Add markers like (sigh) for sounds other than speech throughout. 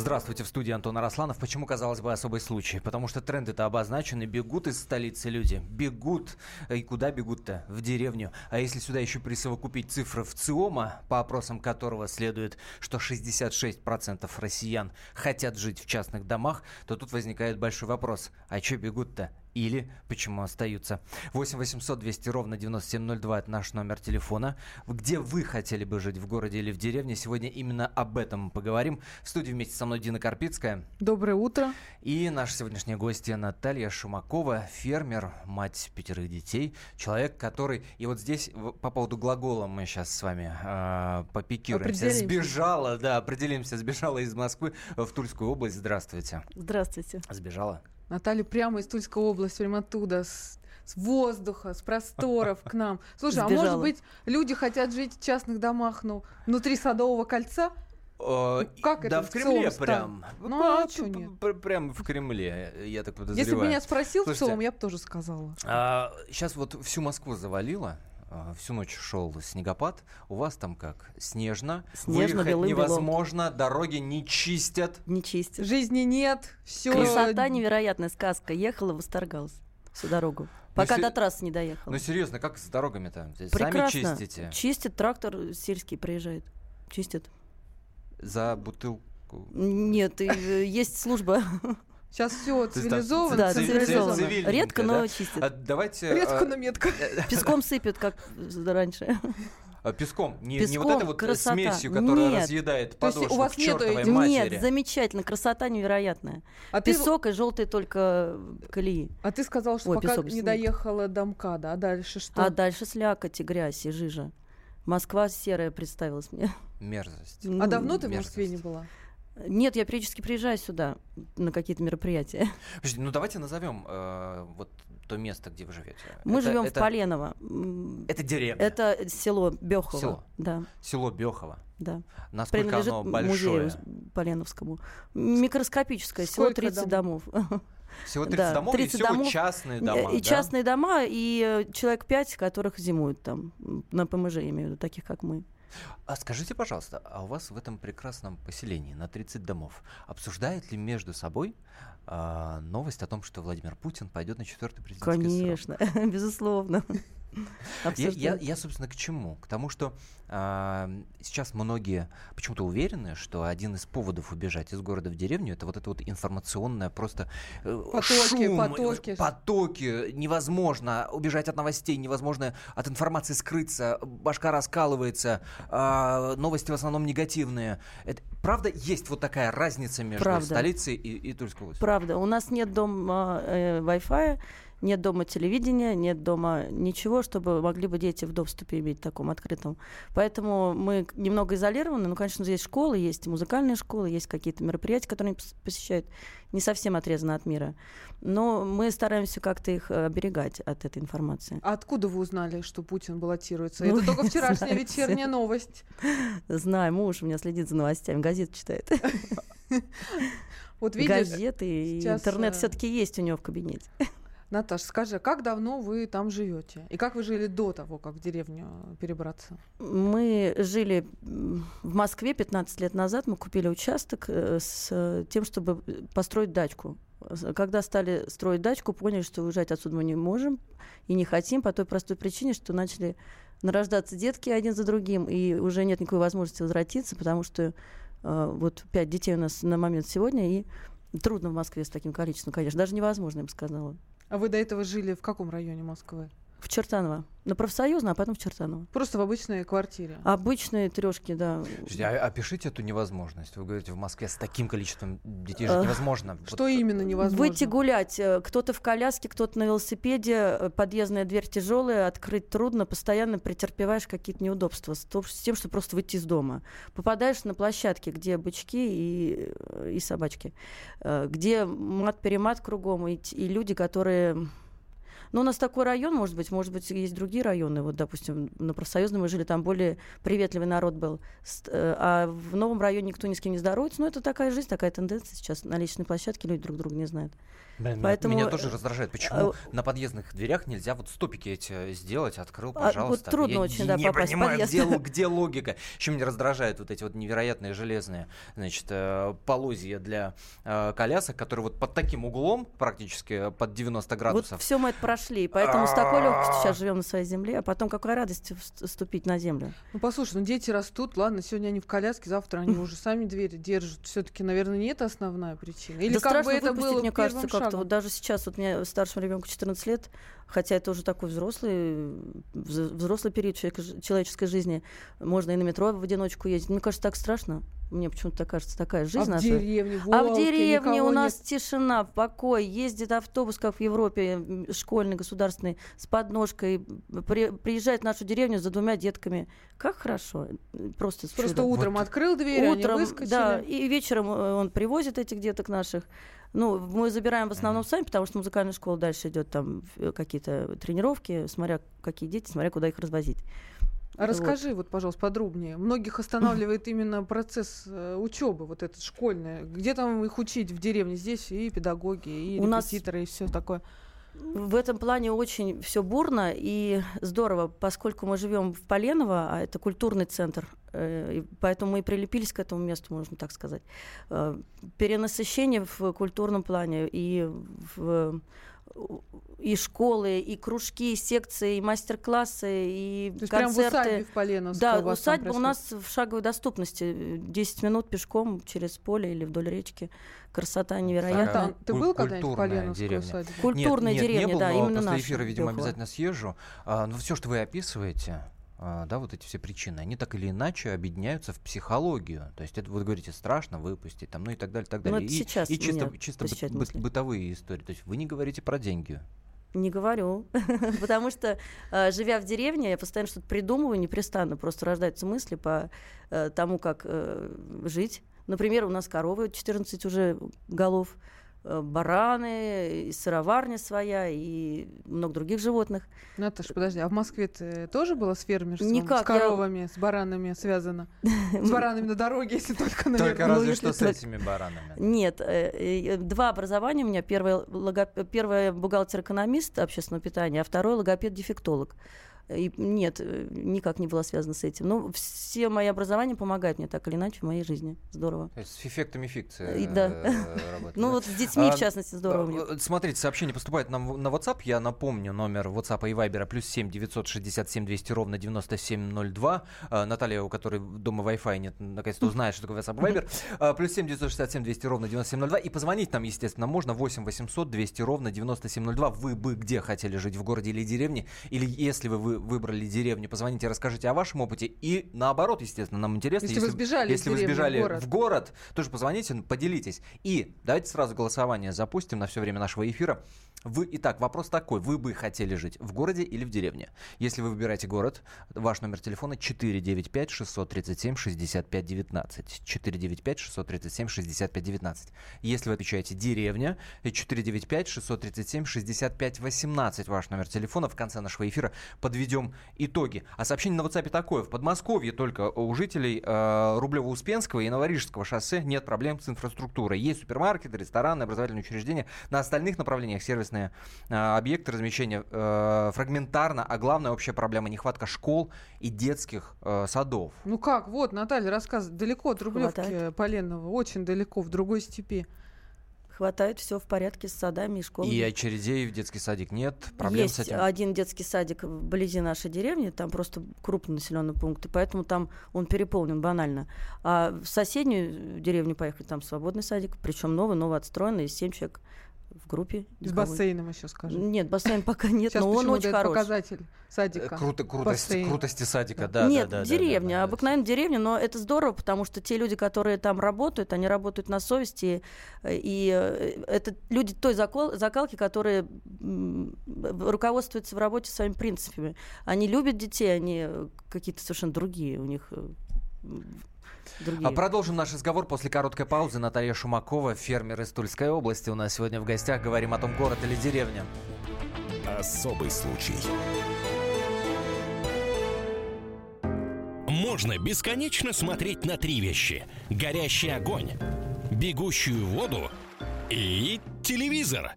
Здравствуйте, в студии Антон Арасланов. Почему, казалось бы, особый случай? Потому что тренды-то обозначены, бегут из столицы люди. Бегут. И куда бегут-то? В деревню. А если сюда еще присовокупить цифры в ЦИОМа, по опросам которого следует, что 66% россиян хотят жить в частных домах, то тут возникает большой вопрос. А что бегут-то? Или почему остаются. 8 800 200 ровно 9702 это наш номер телефона. Где вы хотели бы жить, в городе или в деревне? Сегодня именно об этом мы поговорим. В студии вместе со мной Дина Карпицкая. Доброе утро. И наша сегодняшняя гостья Наталья Шумакова, фермер, мать пятерых детей, человек, который... И вот здесь по поводу глагола мы сейчас с вами э, попикируемся. Сбежала, да, определимся, сбежала из Москвы в Тульскую область. Здравствуйте. Здравствуйте. Сбежала? Наталья прямо из Тульской области, прямо оттуда, с, с воздуха, с просторов к нам. Слушай, Сбежала. а может быть, люди хотят жить в частных домах, ну, внутри Садового кольца? О, как да, это в Кремле прям. Ну, а что нет? Прям в Кремле, я так подозреваю. Если бы меня спросил Слушайте, в целом, я бы тоже сказала. А, сейчас вот всю Москву завалило. А, всю ночь шел снегопад. У вас там как? Снежно. Снежно, Выехать невозможно, белым. дороги не чистят. Не чистят. Жизни нет. Все. Красота невероятная сказка. Ехала, восторгалась всю дорогу. Пока ну, до трассы не доехала. Ну серьезно, как с дорогами-то? Прекрасно. Сами чистите? Чистит, трактор сельский приезжает. Чистит. За бутылку? Нет, э, есть служба. (laughs) Сейчас все цивилизовано. Да, цивилизованно. Редко, но чистят. А давайте... Редко, но метко. Песком сыпят, как раньше. (laughs) А песком, не, Песком, не вот это вот красота. смесью, которая нет. разъедает подошву у вас к чертовой нету... матери. Нет, замечательно, красота невероятная. А Песок ты... и желтые только колеи. А ты сказал, что Ой, пока песок, не доехала до МКАДа, а дальше что? А дальше слякоть и грязь и жижа. Москва серая представилась мне. Мерзость. А давно ты в Москве не была? Нет, я периодически приезжаю сюда на какие-то мероприятия. Подожди, ну давайте назовем э, вот то место, где вы живете. Мы это, живем это, в Поленово. Это деревня. Это село Бехово. Село. Да. Село Бехово. Да. Насколько Принадлежит оно большое? музею Поленовскому. Микроскопическое Сколько село 30 домов. домов. Всего 30 да, домов 30 и всего домов, частные дома, И да? частные дома, и э, человек 5, которых зимуют там, на ПМЖ, я имею в виду, таких как мы. А скажите, пожалуйста, а у вас в этом прекрасном поселении на 30 домов обсуждают ли между собой а, новость о том, что Владимир Путин пойдет на четвертый президентский Конечно, срок? (laughs) безусловно. (laughs) Я, я, я, собственно, к чему? К тому, что э, сейчас многие почему-то уверены, что один из поводов убежать из города в деревню это вот это вот информационное просто э, потоки, шум, потоки. потоки. Невозможно убежать от новостей, невозможно от информации скрыться, башка раскалывается, э, новости в основном негативные. Это, правда, есть вот такая разница между правда. столицей и, и Тульской областью? Правда. У нас нет дома э, Wi-Fi, нет дома телевидения, нет дома ничего, чтобы могли бы дети в доступе иметь таком открытом. Поэтому мы немного изолированы. Ну, конечно, есть школы, есть музыкальные школы, есть какие-то мероприятия, которые они посещают. Не совсем отрезаны от мира. Но мы стараемся как-то их э, оберегать от этой информации. А откуда вы узнали, что Путин баллотируется? Ну, Это только вчерашняя вечерняя новость. Знаю, муж у меня следит за новостями, газет читает. (laughs) Вот видишь, Газеты и интернет э, все-таки есть у него в кабинете. Наташа, скажи, как давно вы там живете? И как вы жили до того, как в деревню перебраться? Мы жили в Москве 15 лет назад. Мы купили участок э, с тем, чтобы построить дачку. Когда стали строить дачку, поняли, что уезжать отсюда мы не можем и не хотим по той простой причине, что начали нарождаться детки один за другим, и уже нет никакой возможности возвратиться, потому что э, вот пять детей у нас на момент сегодня, и трудно в Москве с таким количеством, конечно, даже невозможно, я бы сказала. А вы до этого жили в каком районе Москвы? В Чертаново. На профсоюзно, а потом в Чертаново. Просто в обычной квартире? Обычные трешки, да. Подожди, а опишите эту невозможность. Вы говорите, в Москве с таким количеством детей жить невозможно. Что вот... именно невозможно? Выйти гулять. Э, кто-то в коляске, кто-то на велосипеде, э, подъездная дверь тяжелая, открыть трудно, постоянно претерпеваешь какие-то неудобства с тем, что просто выйти из дома. Попадаешь на площадки, где бычки и, э, и собачки, где мат-перемат кругом, и, и люди, которые Но у нас такой район, может быть, может быть, есть другие районы. Вот, допустим, на профсоюзном мы жили, там более приветливый народ был. Э, а в новом районе никто ни с кем не здоровается. Но это такая жизнь, такая тенденция сейчас. На личной площадке люди друг друга не знают. Блин, Поэтому... Меня тоже раздражает, почему а... на подъездных дверях нельзя вот стопики эти сделать, открыл, пожалуйста. А, вот трудно Я очень, да, не попасть понимаю, где, (laughs) где логика. Еще меня раздражают вот эти вот невероятные железные, значит, э, полозья для э, колясок, которые вот под таким углом, практически под 90 градусов. Вот все мы это прошли, поэтому с такой легкостью сейчас живем на своей земле, а потом какая радость вступить на землю. Ну, послушай, ну дети растут, ладно, сегодня они в коляске, завтра они (laughs) уже сами двери держат. Все-таки, наверное, не это основная причина. Или как бы это было мне кажется, как-то вот даже сейчас вот мне старшему ребенку 14 лет, хотя это уже такой взрослый, взрослый период человеческой жизни. Можно и на метро в одиночку ездить. Мне кажется, так страшно. Мне почему-то кажется, такая жизнь а наша. В деревне, в а в деревне у нас нет. тишина, покой. Ездит автобус, как в Европе, школьный, государственный, с подножкой. При, приезжает в нашу деревню за двумя детками. Как хорошо. Просто, Просто утром вот. открыл дверь, утром, они выскочили. Да, и вечером э, он привозит этих деток наших. Ну, мы забираем в основном сами, потому что музыкальная школа дальше идет там какие-то тренировки, смотря какие дети, смотря куда их развозить. А расскажи, вот, пожалуйста, подробнее. Многих останавливает именно процесс э, учебы, вот этот школьный. Где там их учить в деревне? Здесь и педагоги, и У репетиторы, нас... и все такое. В этом плане очень все бурно и здорово, поскольку мы живем в Поленово, а это культурный центр, э, поэтому мы и прилепились к этому месту, можно так сказать. Э, перенасыщение в культурном плане и в и школы, и кружки, и секции, и мастер-классы, и То есть концерты. Прям в усадьбе в Поленовской да, у усадьба у нас в шаговой доступности. 10 минут пешком через поле или вдоль речки. Красота невероятная. А, ты был когда-нибудь в Поленовской усадьбе? Культурная нет, деревня, нет, не был, да, именно после наша. эфира, видимо, обязательно съезжу. А, но все, что вы описываете, да, вот эти все причины, они так или иначе объединяются в психологию. То есть это вы говорите страшно выпустить, там, ну и так далее, так далее. Но и, сейчас и чисто, чисто бы, бы, бытовые истории. То есть вы не говорите про деньги. Не говорю, (laughs) потому что, э, живя в деревне, я постоянно что-то придумываю, непрестанно просто рождаются мысли по э, тому, как э, жить. Например, у нас коровы 14 уже голов, бараны, и сыроварня своя, и много других животных. Наташ, подожди, а в Москве ты тоже была с фермерством? Никак. С коровами, я... с баранами связано? (laughs) С баранами на дороге, если только, наверное. Только разве ну, что с этими баранами. Нет, э, два образования у меня. Первое, бухгалтер-экономист общественного питания, а второе логопед-дефектолог. И нет, э, никак не было связано с этим. Но все мои образования помогают мне так или иначе в моей жизни. Здорово. То есть с эффектами фикции да. Э, ну вот с детьми, в а, частности, здорово. Смотрите, сообщение поступает нам на WhatsApp. Я напомню, номер WhatsApp и Viber плюс 7 967 200 ровно 9702. А, Наталья, у которой дома Wi-Fi нет, наконец-то узнает, что такое WhatsApp и Viber. А, (laughs) плюс 7 967 200 ровно 9702. И позвонить нам, естественно, можно 8 800 200 ровно 9702. Вы бы где хотели жить, в городе или деревне? Или если вы выбрали деревню, позвоните, расскажите о вашем опыте. И наоборот, естественно, нам интересно. Если, если вы сбежали, если вы сбежали в город. в город, тоже позвоните, поделитесь. И давайте сразу голосование запустим на все время нашего эфира. Вы, итак, вопрос такой. Вы бы хотели жить в городе или в деревне? Если вы выбираете город, ваш номер телефона 495-637-6519. 495-637-6519. Если вы отвечаете деревня, 495-637-6518. Ваш номер телефона. В конце нашего эфира подведем итоги. А сообщение на WhatsApp такое. В Подмосковье только у жителей э, Рублево-Успенского и Новорижского шоссе нет проблем с инфраструктурой. Есть супермаркеты, рестораны, образовательные учреждения. На остальных направлениях сервис интересные э, объекты размещения э, фрагментарно, а главная общая проблема нехватка школ и детских э, садов. Ну как, вот Наталья рассказывает, далеко от Рублевки Хватает. Поленного, очень далеко, в другой степи хватает, все в порядке с садами и школами. И очередей в детский садик нет? Проблем Есть с этим? один детский садик вблизи нашей деревни, там просто крупный населенный пункт, и поэтому там он переполнен банально. А в соседнюю деревню поехали, там свободный садик, причем новый, новый отстроенный, 7 человек в группе. С бассейном еще скажем. Нет, бассейн пока (laughs) нет, Сейчас но он очень хороший. показатель садика. Э, круто, крутость, крутости садика, да. Нет, да, да, деревня, да, да, обыкновенная да. деревня, но это здорово, потому что те люди, которые там работают, они работают на совести, и э, это люди той закол, закалки, которые руководствуются в работе своими принципами. Они любят детей, они какие-то совершенно другие у них э, другие. А продолжим наш разговор после короткой паузы. Наталья Шумакова, фермер из Тульской области. У нас сегодня в гостях говорим о том, город или деревня. Особый случай. Можно бесконечно смотреть на три вещи. Горящий огонь, бегущую воду и телевизор.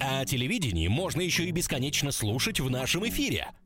А телевидение можно еще и бесконечно слушать в нашем эфире –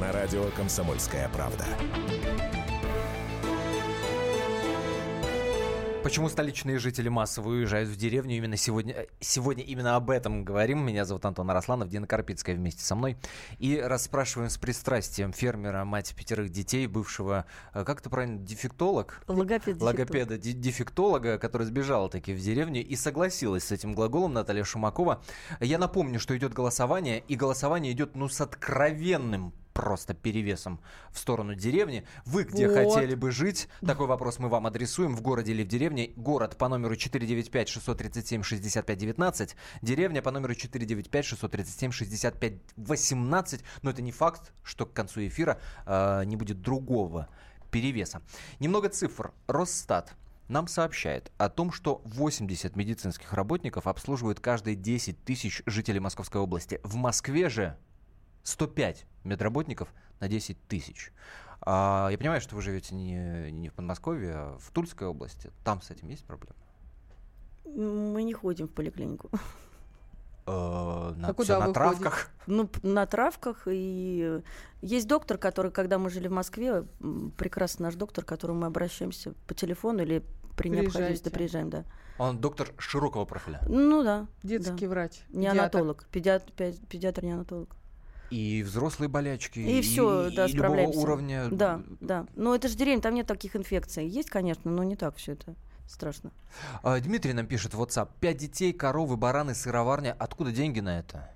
на радио «Комсомольская правда». Почему столичные жители массово уезжают в деревню именно сегодня? Сегодня именно об этом говорим. Меня зовут Антон Арасланов, Дина Карпицкая вместе со мной. И расспрашиваем с пристрастием фермера, мать пятерых детей, бывшего, э, как это правильно, дефектолог? Логопед. Логопеда, дефектолога, который сбежал таки в деревню и согласилась с этим глаголом Наталья Шумакова. Я напомню, что идет голосование, и голосование идет, ну, с откровенным просто перевесом в сторону деревни. Вы где вот. хотели бы жить? Такой вопрос мы вам адресуем. В городе или в деревне? Город по номеру 495-637-65-19. Деревня по номеру 495-637-65-18. Но это не факт, что к концу эфира э, не будет другого перевеса. Немного цифр. Росстат нам сообщает о том, что 80 медицинских работников обслуживают каждые 10 тысяч жителей Московской области. В Москве же 105 медработников на 10 тысяч. А, я понимаю, что вы живете не, не в Подмосковье, а в Тульской области. Там с этим есть проблемы? Мы не ходим в поликлинику. Э, на, а куда на травках? Ну, на травках. И есть доктор, который, когда мы жили в Москве, прекрасный наш доктор, к которому мы обращаемся по телефону или при необходимости приезжаем, да. Он доктор широкого профиля? Ну да. Детский да. врач. Неонатолог. Педиатр, педиатр неонатолог. И взрослые болячки, и, и все, да, и любого уровня. Да, да. Но это же деревня, там нет таких инфекций. Есть, конечно, но не так все это страшно. А, Дмитрий нам пишет в WhatsApp. Пять детей, коровы, бараны, сыроварня. Откуда деньги на это?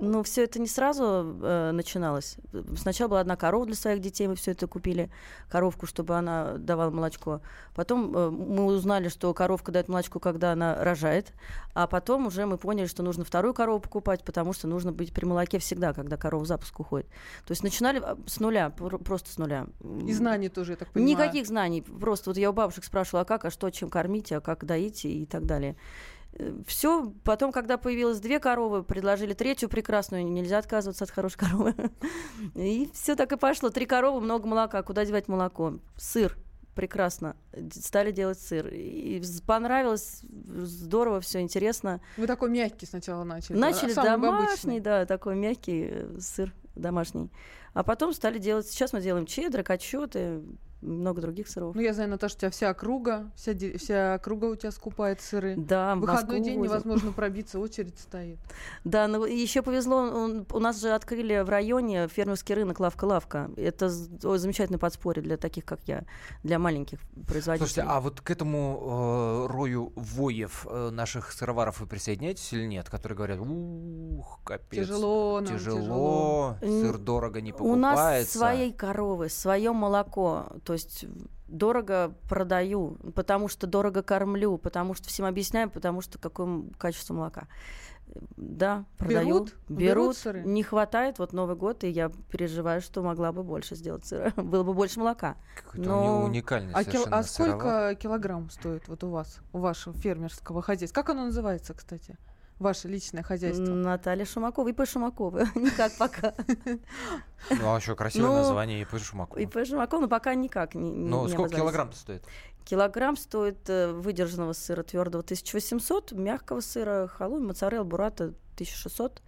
Ну, все это не сразу э, начиналось. Сначала была одна корова для своих детей, мы все это купили, коровку, чтобы она давала молочко. Потом э, мы узнали, что коровка дает молочко, когда она рожает. А потом уже мы поняли, что нужно вторую корову покупать, потому что нужно быть при молоке всегда, когда корова в запуск уходит. То есть начинали а, с нуля, просто с нуля. И знаний тоже, я так понимаю. Никаких знаний. Просто вот я у бабушек спрашивала, а как, а что, чем кормить, а как доить и так далее все, потом, когда появилось две коровы, предложили третью прекрасную, нельзя отказываться от хорошей коровы. И все так и пошло. Три коровы, много молока. Куда девать молоко? Сыр. Прекрасно. Стали делать сыр. И понравилось, здорово, все интересно. Вы такой мягкий сначала начали. Начали а домашний, да, такой мягкий э, сыр домашний. А потом стали делать, сейчас мы делаем чеддер, качеты, много других сыров. Ну, я знаю, Наташа, у тебя вся округа, вся, вся округа у тебя скупает сыры. Да, в выходной день возим. невозможно (laughs) пробиться, очередь стоит. Да, но еще повезло, он, у нас же открыли в районе фермерский рынок «Лавка-лавка». Это замечательное подспорье для таких, как я, для маленьких производителей. Слушайте, а вот к этому э, рою воев э, наших сыроваров вы присоединяетесь или нет, которые говорят, ух, капец, тяжело, нам, тяжело, тяжело, сыр дорого не покупается. У нас своей коровы, свое молоко, то есть дорого продаю, потому что дорого кормлю, потому что всем объясняю, потому что какое качество молока. Да, продаю. Берут? Берут. Берут сыры? Не хватает. Вот Новый год, и я переживаю, что могла бы больше сделать сыра. (laughs) Было бы больше молока. Какой-то Но... уникальный а, кил... а сколько килограмм стоит вот у вас, у вашего фермерского хозяйства? Как оно называется, кстати? Ваше личное хозяйство? Наталья Шумакова, ИП Шумакова. (laughs) Никак пока. Ну, а еще красивое ну, название ИП Шумакова. ИП Шумакова, но пока никак не Ну, сколько килограмм стоит? Килограмм стоит э, выдержанного сыра твердого 1800, мягкого сыра халуй, моцарелла, бурата 1600.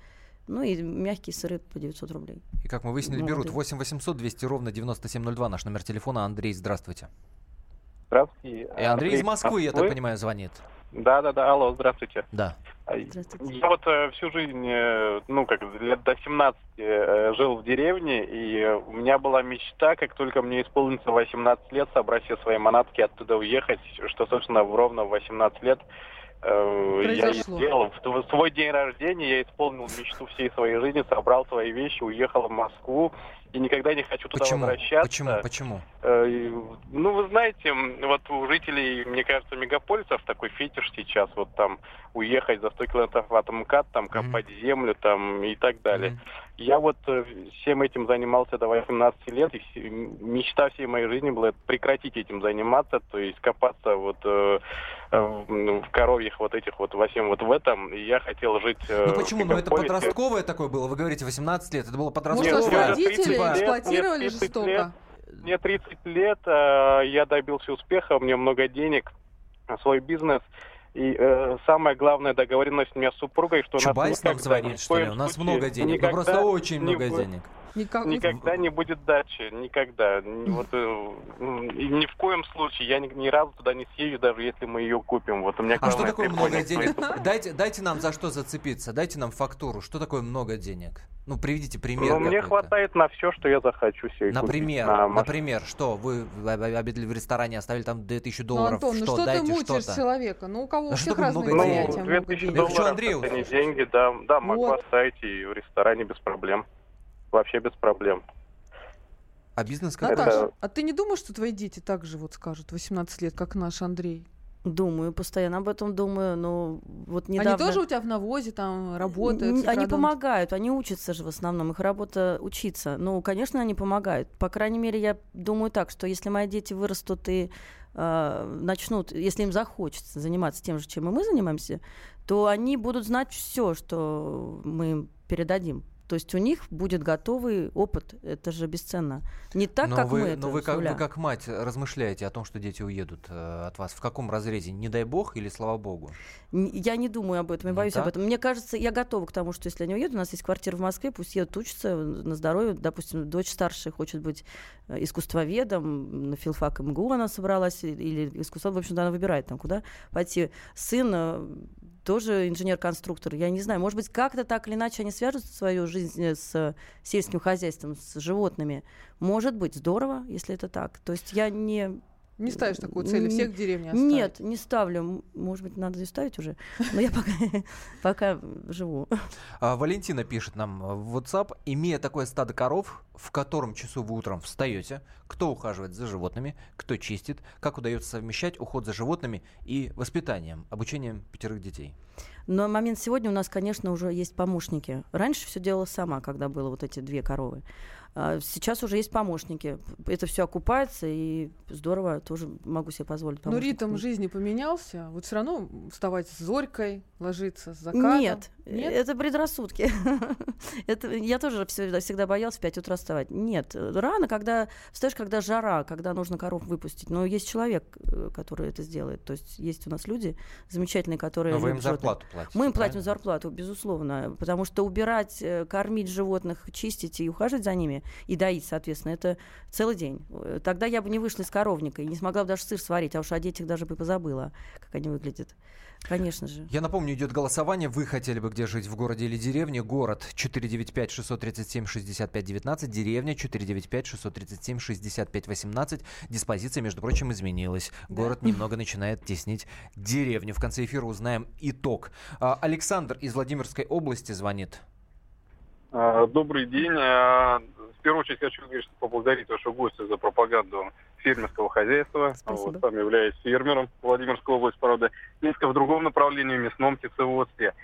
Ну и мягкие сыры по 900 рублей. И как мы выяснили, берут 8 800 200 ровно 9702 наш номер телефона. Андрей, здравствуйте. Здравствуйте. И Андрей из Москвы, я так понимаю, звонит. Да, да, да, алло, здравствуйте. Да. А, я вот э, всю жизнь, э, ну, как лет до 17 э, жил в деревне, и у меня была мечта, как только мне исполнится 18 лет, собрать все свои манатки, оттуда уехать, что, собственно, в ровно 18 лет Произошло. Я сделал в свой день рождения, я исполнил мечту всей своей жизни, собрал свои вещи, уехал в Москву и никогда не хочу туда Почему? возвращаться. Почему? Почему? Э, ну, вы знаете, вот у жителей, мне кажется, мегаполисов такой фетиш сейчас, вот там уехать за 100 километров от МКАД, там копать mm-hmm. землю там и так далее. Mm-hmm. Я вот э, всем этим занимался до 18 лет, и мечта всей моей жизни была прекратить этим заниматься, то есть копаться вот э, в коровьях вот этих вот во всем вот в этом, и я хотел жить... Ну почему? Ну это подростковое такое было, вы говорите 18 лет, это было подростковое. Может, родители эксплуатировали жестоко? Лет, мне 30 лет, э, я добился успеха, у меня много денег, свой бизнес. И э, самое главное договоренность у меня с супругой, что Чубайс нам звонит, что ли? У нас много денег, ну просто очень много денег. Никак... Никогда не будет дачи, никогда. Вот, э, и ни в коем случае я ни, ни разу туда не съезжу, даже если мы ее купим. Вот у меня а что такое много денег? Дайте, дайте нам за что зацепиться, дайте нам фактуру. Что такое много денег? Ну, приведите пример. Ну, мне хватает на все, что я захочу себе Например, купить. На например, что? Вы обедали в ресторане, оставили там 2000 долларов. Ну, Антон, что? ну что Дайте ты мучаешь что-то. человека? Ну, у кого у а всех разные много денег. Ну, 2000 денег. долларов, это не деньги, да, да, могу вот. оставить и в ресторане без проблем. Вообще без проблем. А бизнес как? Наташа, это... а ты не думаешь, что твои дети так же вот скажут 18 лет, как наш Андрей? Думаю, постоянно об этом думаю, но вот недавно... Они тоже у тебя в навозе там работают? Они помогают, они учатся же в основном, их работа учиться. Ну, конечно, они помогают. По крайней мере, я думаю так, что если мои дети вырастут и э, начнут, если им захочется заниматься тем же, чем и мы занимаемся, то они будут знать все, что мы им передадим. То есть у них будет готовый опыт, это же бесценно. Не так, но как вы, мы это Но вы как, вы как мать размышляете о том, что дети уедут э, от вас. В каком разрезе? Не дай бог или слава богу? Я не думаю об этом, я боюсь ну, об этом. Мне кажется, я готова к тому, что если они уедут, у нас есть квартира в Москве, пусть едут учатся на здоровье. Допустим, дочь старшая хочет быть э, искусствоведом, на филфак МГУ она собралась, или искусство, в общем-то, она выбирает там, куда пойти. Сын э, тоже инженер-конструктор. Я не знаю, может быть, как-то так или иначе они свяжут свою жизнь э, с сельским хозяйством, с животными. Может быть, здорово, если это так. То есть я не не ставишь такую цель, всех деревни оставить? Нет, не ставлю. Может быть, надо и ставить уже. Но я пока, (laughs) пока живу. А, Валентина пишет нам в WhatsApp. Имея такое стадо коров, в котором часу вы утром встаете, кто ухаживает за животными, кто чистит, как удается совмещать уход за животными и воспитанием, обучением пятерых детей? Но момент сегодня у нас, конечно, уже есть помощники. Раньше все делала сама, когда было вот эти две коровы. А, сейчас уже есть помощники. Это все окупается, и здорово, тоже могу себе позволить Но ритм жизни поменялся. Вот все равно вставать с зорькой, ложиться с закатом. Нет, Нет? это предрассудки. (laughs) это, я тоже всегда, всегда боялась в 5 утра вставать. Нет, рано, когда встаешь, когда жара, когда нужно коров выпустить. Но есть человек, э, который это сделает. То есть есть у нас люди замечательные, которые... Но вы им зарплату платите, Мы им платим зарплату, безусловно. Потому что убирать, э, кормить животных, чистить и ухаживать за ними и доить, соответственно, это целый день. Э, тогда я бы не вышла из коровника и не смогла бы даже сыр сварить, а уж о детях даже бы позабыла, как они выглядят. Конечно же. Я напомню, идет голосование. Вы хотели бы где жить, в городе или деревне? Город 495-637-65-19, деревня 495-637-65-18. Диспозиция, между прочим, изменилась. Город да. немного начинает теснить деревню. В конце эфира узнаем итог. А, Александр из Владимирской области звонит. А, добрый день. А, в первую очередь хочу конечно, поблагодарить вашего гостя за пропаганду фермерского хозяйства. Спасибо. Вот, сам являюсь фермером Владимирской области, правда, несколько в другом направлении, в мясном птицеводстве.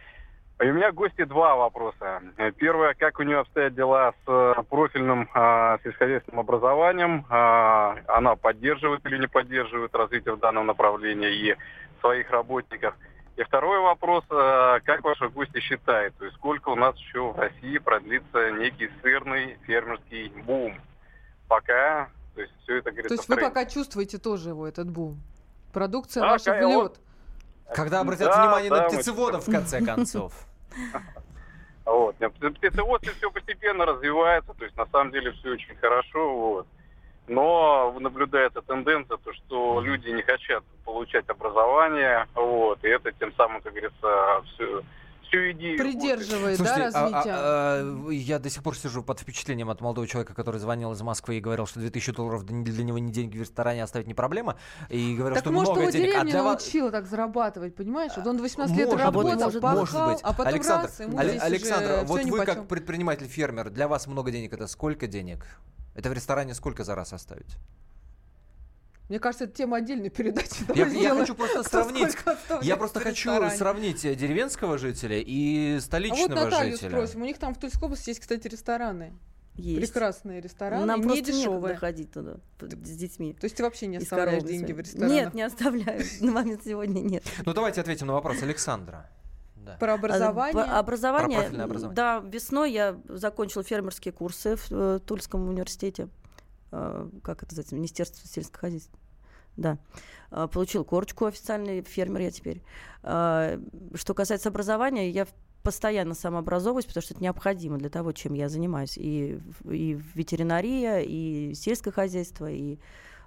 И у меня гости два вопроса. Первое, как у нее обстоят дела с профильным а, сельскохозяйственным образованием? А, она поддерживает или не поддерживает развитие в данном направлении и своих работников? И второй вопрос, э, как ваши гости считают, то есть сколько у нас еще в России продлится некий сырный фермерский бум? Пока, то есть все это говорится То есть вы пока чувствуете тоже его, этот бум? Продукция да, ваша в лед? Вот, Когда обратят да, внимание да, на птицеводов, в конце (laughs) концов. Вот. Птицеводство все постепенно развивается, то есть на самом деле все очень хорошо. Вот но наблюдается тенденция, то, что люди не хотят получать образование, вот, и это тем самым, как говорится, все, всю идею. Придерживает, Слушайте, да, развитие? А, а, а, я до сих пор сижу под впечатлением от молодого человека, который звонил из Москвы и говорил, что 2000 долларов для него не деньги в ресторане оставить не проблема. И говорил, так что может, много его денег. деревня а для научила так зарабатывать, понимаешь? Вот он 18 может, лет работал, может, пахал, может быть. а потом Александр, раз, ему Александр, вот вы как предприниматель-фермер, для вас много денег это сколько денег? Это в ресторане сколько за раз оставить? Мне кажется, это тема отдельной (laughs) передачи. Я, я хочу просто (laughs) сравнить. Я просто хочу сравнить э, деревенского жителя и столичного а вот Наталью жителя. спросим. У них там в Тульской области есть, кстати, рестораны. Есть. Прекрасные рестораны, Нам не дешевые. ходить туда с детьми. То есть ты вообще не оставляешь деньги в ресторанах? Нет, не оставляю. (laughs) На момент сегодня нет. Ну давайте ответим на вопрос Александра. Да. Про образование. По образование. Про образование. Да, весной я закончила фермерские курсы в э, Тульском университете. Э, как это называется? Министерство сельского хозяйства да. А, получил корочку официальный фермер я теперь. А, что касается образования, я постоянно самообразовываюсь, потому что это необходимо для того, чем я занимаюсь. И, и ветеринария, и сельское хозяйство, и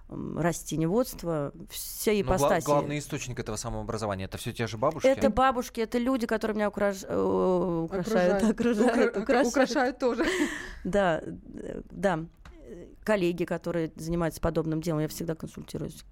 растениеводство, все ипостаси. Гла- главный источник этого самообразования это все те же бабушки? Это бабушки, это люди, которые меня украш... Э, украшают. (laughs) Окружают. Укра... Украшают. украшают тоже. (laughs) Да, да. Коллеги, которые занимаются подобным делом, я всегда консультируюсь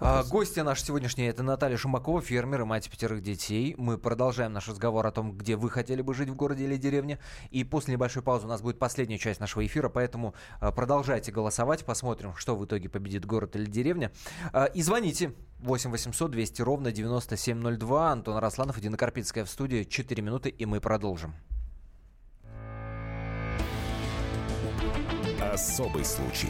а, Гостья наша сегодняшняя это Наталья Шумакова, фермер и мать пятерых детей. Мы продолжаем наш разговор о том, где вы хотели бы жить в городе или деревне. И после небольшой паузы у нас будет последняя часть нашего эфира, поэтому а, продолжайте голосовать, посмотрим, что в итоге победит город или деревня. А, и звоните 8 800 200 ровно 9702. Антон Росланов и Дина Карпицкая в студии. 4 минуты, и мы продолжим. Особый случай.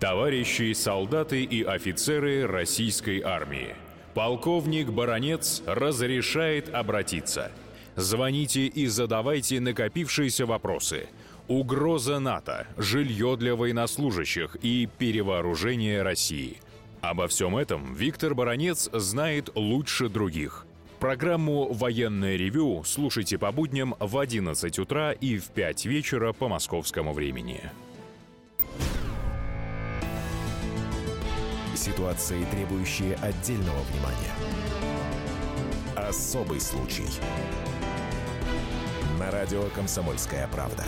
Товарищи солдаты и офицеры российской армии. Полковник Баронец разрешает обратиться. Звоните и задавайте накопившиеся вопросы. Угроза НАТО, жилье для военнослужащих и перевооружение России. Обо всем этом Виктор Баронец знает лучше других. Программу «Военное ревю» слушайте по будням в 11 утра и в 5 вечера по московскому времени. Ситуации, требующие отдельного внимания. Особый случай. На радио «Комсомольская правда».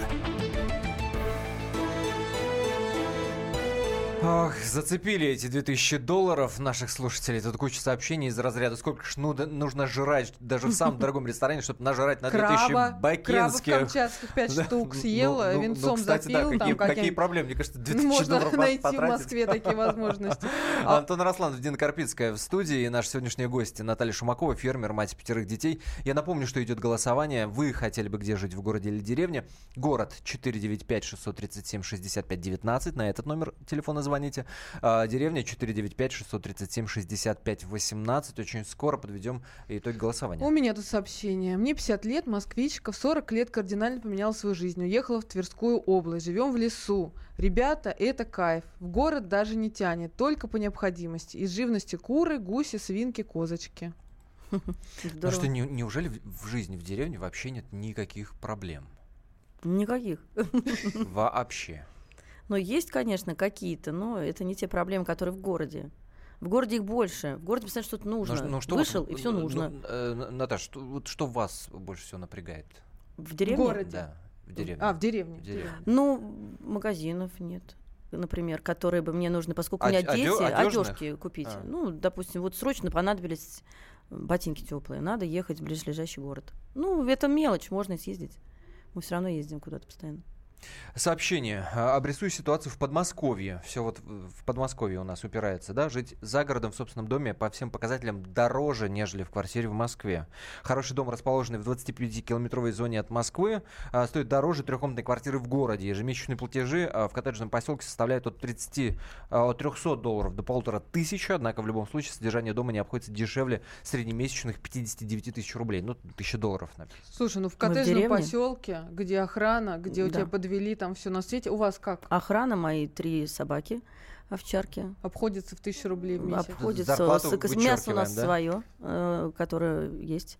Ох, зацепили эти 2000 долларов наших слушателей. Тут куча сообщений из разряда, сколько ж ну, нужно жрать даже в самом (laughs) дорогом ресторане, чтобы нажрать на 2000 краба, бакинских. Крабов камчатских 5 (laughs) штук съела, ну, ну, венцом ну, кстати, запил. Да, какие, там, какие проблемы? Мне кажется, 2000 Можно долларов найти потратить. в Москве такие возможности. (laughs) Антон Росланов, Дина Карпицкая в студии. И наши сегодняшние гости Наталья Шумакова, фермер, мать пятерых детей. Я напомню, что идет голосование. Вы хотели бы где жить, в городе или деревне? Город 495-637-65-19. На этот номер телефона звоните. А, а, деревня 495-637-65-18. Очень скоро подведем итоги голосования. У меня тут сообщение. Мне 50 лет, москвичка, в 40 лет кардинально поменяла свою жизнь. Уехала в Тверскую область, живем в лесу. Ребята, это кайф. В город даже не тянет, только по необходимости. Из живности куры, гуси, свинки, козочки. А что, не, неужели в жизни в деревне вообще нет никаких проблем? Никаких. Вообще. Но есть, конечно, какие-то, но это не те проблемы, которые в городе. В городе их больше. В городе постоянно что-то нужно. Ну, ну, что Вышел, вас, и все ну, нужно. Ну, э, Наташа, что, вот, что вас больше всего напрягает? В деревне? В городе. Да, в деревне. А, в деревне. В деревне. Ну, магазинов нет например, которые бы мне нужны, поскольку у меня дети, одежки купить. А. Ну, допустим, вот срочно понадобились ботинки теплые, надо ехать в ближайший город. Ну, это мелочь, можно съездить. Мы все равно ездим куда-то постоянно. Сообщение. А, обрисую ситуацию в Подмосковье. Все вот в Подмосковье у нас упирается, да? Жить за городом в собственном доме по всем показателям дороже, нежели в квартире в Москве. Хороший дом, расположенный в 25-километровой зоне от Москвы, а, стоит дороже трехкомнатной квартиры в городе. Ежемесячные платежи а, в коттеджном поселке составляют от 30, от 300 долларов до полутора тысяч, однако в любом случае содержание дома не обходится дешевле среднемесячных 59 тысяч рублей. Ну, тысяча долларов написано. Слушай, ну в коттеджном поселке, где охрана, где да. у тебя под подвели там все на свете. У вас как? Охрана, мои три собаки овчарки. Обходится в тысячу рублей в месяц. Обходится. С, мясо у нас да? свое, э, которое есть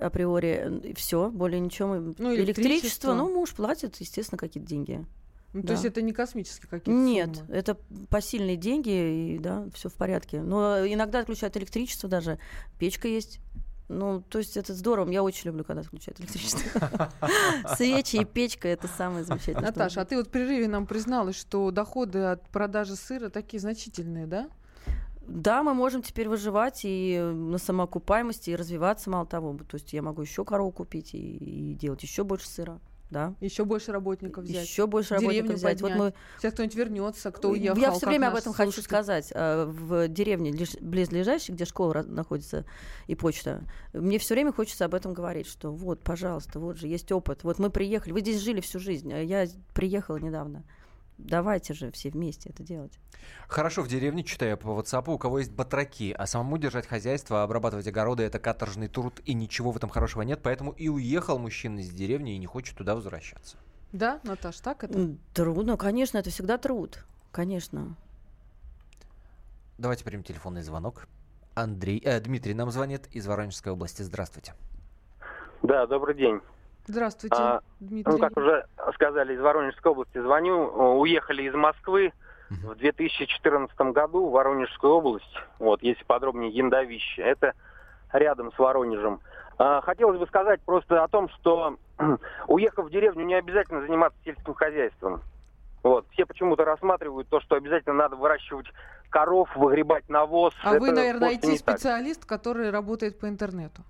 априори все, более ничего. Ну, электричество, электричество, ну, муж платит, естественно, какие-то деньги. Ну, Да. То есть это не космические какие-то Нет, суммы? это посильные деньги, и да, все в порядке. Но иногда отключают электричество даже, печка есть. Ну, то есть это здорово. Я очень люблю, когда отключают электричество. (laughs) Свечи и печка это самое замечательное. Наташа, а ты вот в прерыве нам призналась, что доходы от продажи сыра такие значительные, да? Да, мы можем теперь выживать и на самоокупаемости, и развиваться, мало того. То есть я могу еще корову купить и, и делать еще больше сыра. Да. Еще больше работников взять. Еще больше Деревню работников взять. Вот мы Сейчас кто-нибудь вернется, кто уехал. Я все время об этом хочу слушатель. сказать. А, В деревне близлежащей, где школа находится и почта, мне все время хочется об этом говорить, что вот, пожалуйста, вот же есть опыт. Вот мы приехали, вы здесь жили всю жизнь, а я приехала недавно. Давайте же все вместе это делать. Хорошо, в деревне, читаю по WhatsApp, у кого есть батраки, а самому держать хозяйство, обрабатывать огороды – это каторжный труд, и ничего в этом хорошего нет, поэтому и уехал мужчина из деревни и не хочет туда возвращаться. Да, Наташ, так это? Трудно, конечно, это всегда труд. Конечно. Давайте примем телефонный звонок. Андрей, э, Дмитрий нам звонит из Воронежской области. Здравствуйте. Да, добрый день. Здравствуйте, А, Дмитрий. Ну, как уже сказали, из Воронежской области звоню. Уехали из Москвы в 2014 году в Воронежскую область. Вот, если подробнее, Яндовище. Это рядом с Воронежем. А, Хотелось бы сказать просто о том, что (clears throat) уехав в деревню, не обязательно заниматься сельским хозяйством. Вот. Все почему-то рассматривают то, что обязательно надо выращивать коров, выгребать навоз. А вы, Это наверное, не так. IT-специалист, который работает по интернету.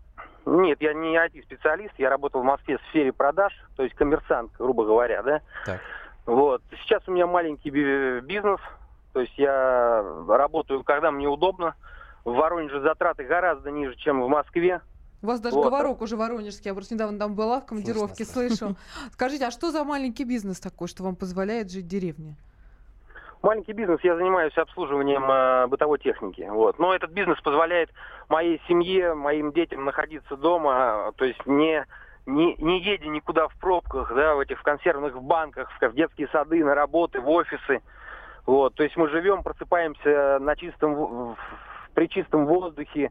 Нет, я не IT-специалист, я работал в Москве в сфере продаж, то есть коммерсант, грубо говоря, да. Так. Вот. Сейчас у меня маленький би- бизнес, то есть я работаю, когда мне удобно. В Воронеже затраты гораздо ниже, чем в Москве. У вас даже Вот. говорок уже воронежский. Я просто недавно там была в командировке, слышу. Скажите, а что за маленький бизнес такой, что вам позволяет жить в деревне? Маленький бизнес, я занимаюсь обслуживанием э, бытовой техники. Вот. Но этот бизнес позволяет моей семье, моим детям находиться дома, э, то есть не, не, не едя никуда в пробках, да, в этих в консервных банках, в, в детские сады, на работы, в офисы. Вот. То есть мы живем, просыпаемся на чистом, в- при чистом воздухе,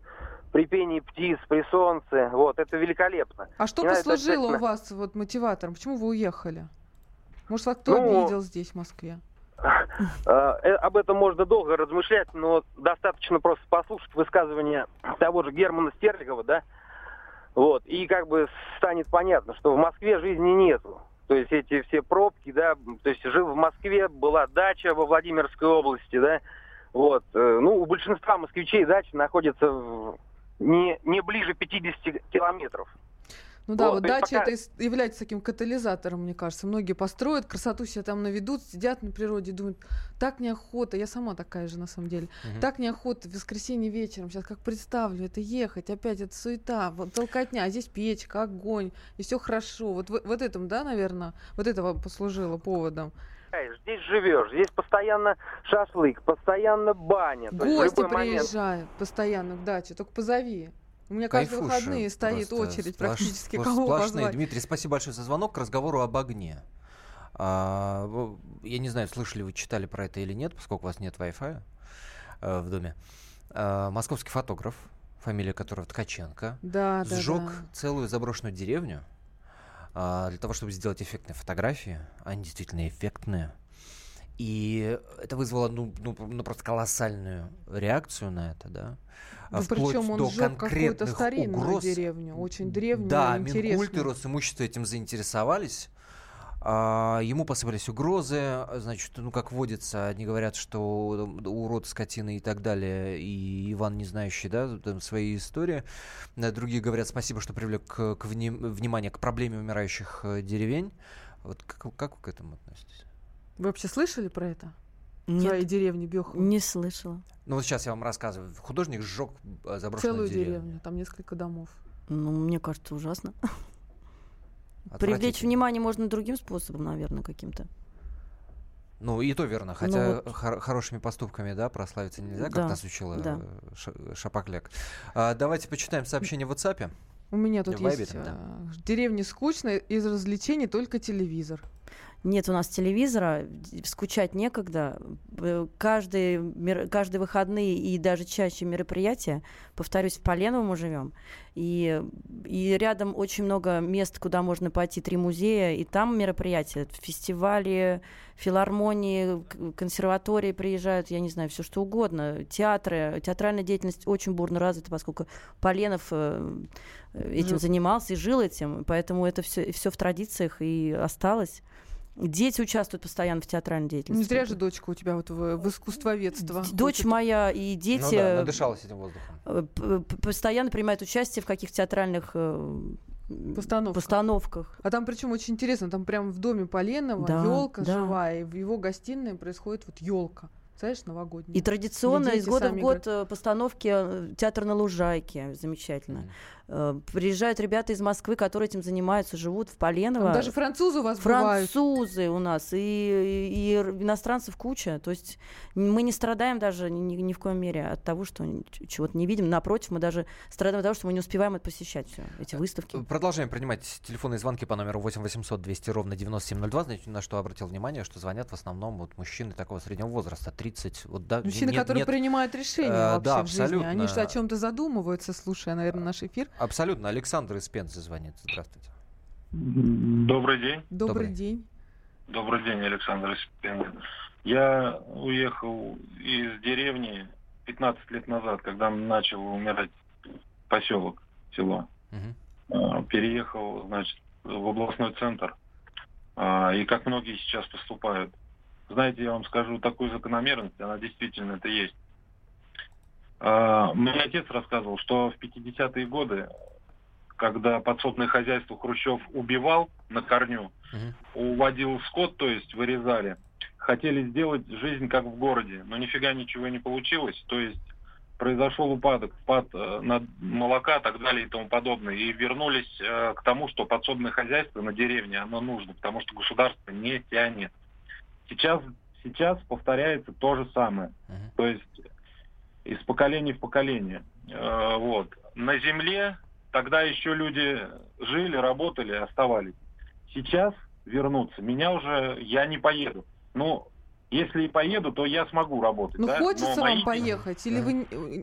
при пении птиц, при солнце. Вот. Это великолепно. А что Не послужило у вас вот мотиватором? Почему вы уехали? Может, вас кто Ну, обидел здесь, в Москве? Э, э, Об этом можно долго размышлять, но достаточно просто послушать высказывание того же Германа Стерлигова, да, вот, и как бы станет понятно, что в Москве жизни нету. То есть эти все пробки, да, то есть жил в Москве, была дача во Владимирской области, да, вот, э, ну, у большинства москвичей дача находится в- не, не ближе 50 километров. Ну да, Вот, вот дача пока- это является таким катализатором, мне кажется. Многие построят, красоту себе там наведут, сидят на природе, думают, так неохота, я сама такая же на самом деле, Мгм. так неохота в воскресенье вечером, сейчас как представлю, это ехать, опять это суета, вот толкотня, а здесь печка, огонь, и все хорошо. Вот, в- вот этом, да, наверное, вот это вам послужило поводом. Здесь живешь, здесь постоянно шашлык, постоянно баня. Гости любой момент- приезжают постоянно к даче, только позови. У меня каждые Кайфуша выходные стоит очередь Сплош- практически, сплош- кого сплошные. позвать. Дмитрий, спасибо большое за звонок к разговору об огне. А, я не знаю, слышали вы, читали про это или нет, поскольку у вас нет Wi-Fi э, в доме. А, московский фотограф, фамилия которого Ткаченко, Да, да, сжег да. целую заброшенную деревню а, для того, чтобы сделать эффектные фотографии. Они действительно эффектные. И это вызвало ну, ну, ну, просто колоссальную реакцию на это, да. А Да вплоть причем он до какую-то конкретных старинную угроз. деревню, очень древнюю, Да, интересную. Минкульт и Росимущество этим заинтересовались. А, ему посыпались угрозы, значит, ну, как водится, одни говорят, что урод, скотина и так далее, и Иван не знающий, да, там свои истории. А Другие говорят, спасибо, что привлек к, к вни- внимание к проблеме умирающих э, деревень. Вот как, как вы к этому относитесь? Вы вообще слышали про это? Нет, своей деревне Бехова? не слышала. Ну, вот сейчас я вам рассказываю. Художник сжег э, заброшенную Целую деревню. деревню, там несколько домов. Ну, мне кажется, ужасно. Привлечь внимание можно другим способом, наверное, каким-то. Ну, и то верно. Хотя вот. хор- хорошими поступками, да, прославиться нельзя, как Да, нас учила да. э, Ша- Шапокляк. А, давайте почитаем сообщение в WhatsApp. У меня тут В есть да. э, в деревне скучно, из развлечений только телевизор. Нет у нас телевизора, скучать некогда. Каждые, каждые выходные и даже чаще мероприятия, повторюсь, в Поленово мы живем, и, и рядом очень много мест, куда можно пойти, три музея, и там мероприятия, фестивали, филармонии, консерватории приезжают, я не знаю, все что угодно, театры, театральная деятельность очень бурно развита, поскольку Поленов э, этим жил. занимался и жил этим, поэтому это все, все в традициях и осталось. Дети участвуют постоянно в театральной деятельности. Не зря же дочка у тебя вот в, в искусствоведство. Дочь хочет... моя и дети... Ну да, надышалась этим воздухом. Э, постоянно принимают участие в каких театральных э, Постановка. постановках. А там причем очень интересно, там прямо в доме Поленова да, елка да. живая, и в его гостиной происходит вот елка. Знаешь, новогодний. И традиционно из года в год играют. Э, постановки театр на лужайке. Замечательно. Mm. Э, приезжают ребята из Москвы, которые этим занимаются, живут в Поленово. Там даже французы у вас Французы бывают. у нас, и, и, и иностранцев куча. То есть мы не страдаем даже ни, ни в коем мере от того, что чего-то не видим. Напротив, мы даже страдаем от того, что мы не успеваем это посещать все, эти выставки. Продолжаем принимать телефонные звонки по номеру 8 800 200 ровно 9702. Знаете, на что обратил внимание, что звонят в основном вот мужчины такого среднего возраста, 30. Вот, да, Мужчины, нет, которые нет, принимают решения э, вообще да, в жизни. Они что, о чем-то задумываются, слушая, наверное, наш эфир. Абсолютно. Александр из Пензы звонит. Здравствуйте. Добрый день. Добрый, Добрый день. Добрый день, Александр из Пензы. Я уехал из деревни 15 лет назад, когда начал умирать поселок, село. Угу. Переехал, значит, в областной центр. А, и как многие сейчас поступают. Знаете, я вам скажу такую закономерность, она действительно это есть. А, мне отец рассказывал, что в 50-е годы, когда подсобное хозяйство Хрущев убивал на корню, угу. уводил скот, то есть вырезали, хотели сделать жизнь как в городе, но нифига ничего не получилось. То есть произошел упадок, спад э, на молока и так далее и тому подобное. И вернулись э, к тому, что подсобное хозяйство на деревне, оно нужно, потому что государство не тянет. Сейчас, сейчас повторяется то же самое. Uh-huh. То есть из поколения в поколение. Э, вот. На земле тогда еще люди жили, работали, оставались. Сейчас вернуться, меня уже, я не поеду. Ну, если и поеду, то я смогу работать. Ну, да? хочется Но вам мои... поехать, или да. вы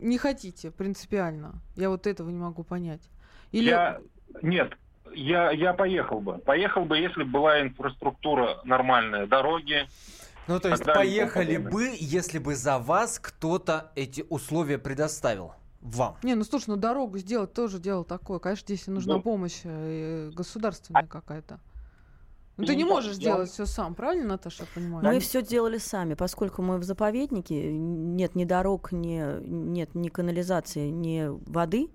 не хотите принципиально? Я вот этого не могу понять. Или... Я... Нет, я, я поехал бы. Поехал бы, если бы была инфраструктура нормальная, дороги, ну, то есть поехали бы, если бы за вас кто-то эти условия предоставил вам. Не, ну слушай, ну дорогу сделать тоже дело такое. Конечно, здесь нужна ну, помощь э, государственная какая-то. Ну, ты не можешь я... делать все сам, правильно, Наташа, я понимаю? Мы все делали сами, поскольку мы в заповеднике, нет ни дорог, ни, нет ни канализации, ни воды,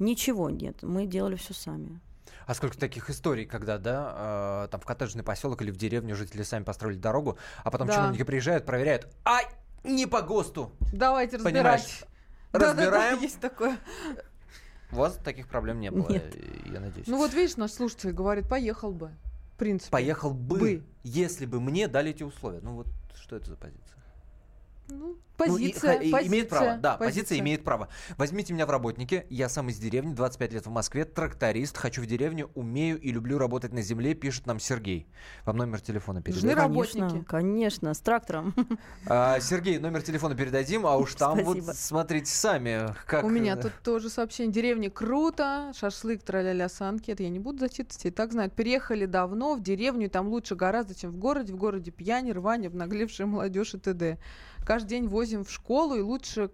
ничего нет. Мы делали все сами. А сколько таких историй, когда, да, э, там в коттеджный поселок или в деревню жители сами построили дорогу, а потом да. чиновники приезжают, проверяют, ай, не по ГОСТу. Давайте разбирать. Разбираем. Да, да, да, есть такое. У вас таких проблем не было, Нет. я надеюсь. Ну вот видишь, наш слушатель говорит, поехал бы. В принципе. Поехал бы, бы, если бы мне дали эти условия. Ну вот что это за позиция? Ну, позиция, ну, и, позиция, имеет право, да, позиция. позиция имеет право. Возьмите меня в работники, я сам из деревни, 25 лет в Москве, тракторист, хочу в деревню, умею и люблю работать на земле, пишет нам Сергей. Вам номер телефона передадим. Нужны работники. Конечно, конечно, с трактором. А, Сергей, номер телефона передадим, а уж там Спасибо. вот смотрите сами. Как... У меня тут тоже сообщение. Деревня круто, шашлык, траля-ля санки. Это я не буду зачитывать, и так знают. Переехали давно в деревню, и там лучше гораздо, чем в городе. В городе пьянь, рвань, обнаглевшая молодежь и т.д. Каждый день возим в школу, и лучше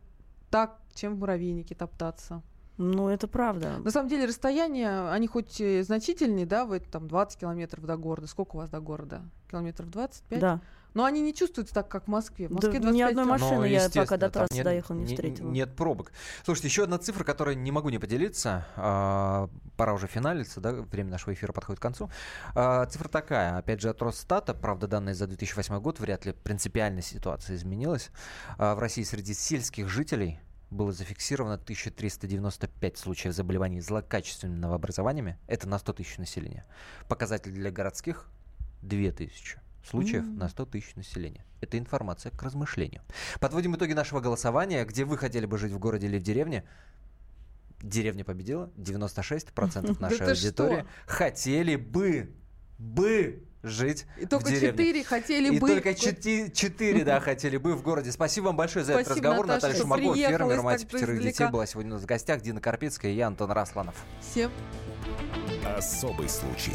так, чем в муравейнике топтаться. Ну, это правда. На самом деле расстояния, они хоть значительные, да, вы там 20 километров до города. Сколько у вас до города? Километров 25? Да. Но они не чувствуются так, как в Москве. В Москве да, ни одной машины ну, я пока до трассы нет, доехал, не встретила. Нет пробок. Слушайте, еще одна цифра, которой не могу не поделиться. А, пора уже финалиться, да, время нашего эфира подходит к концу. А, цифра такая, опять же, от Росстата, правда, данные за 2008 год, вряд ли принципиально ситуация изменилась. А, в России среди сельских жителей было зафиксировано 1395 случаев заболеваний злокачественными новообразованиями. Это на 100 тысяч населения. Показатель для городских 2000 случаев mm-hmm. на 100 тысяч населения. Это информация к размышлению. Подводим итоги нашего голосования. Где вы хотели бы жить, в городе или в деревне? Деревня победила. 96% (laughs) нашей аудитории хотели бы, бы жить И только в деревне. четыре хотели И бы. только четы- четыре, да, хотели бы в городе. Спасибо вам большое за этот Спасибо, разговор. Наташа, Наталья Шумакова, фермер, мать пятерых детей, была сегодня у нас в гостях. Дина Карпицкая и я, Антон Расланов. Всем Особый случай.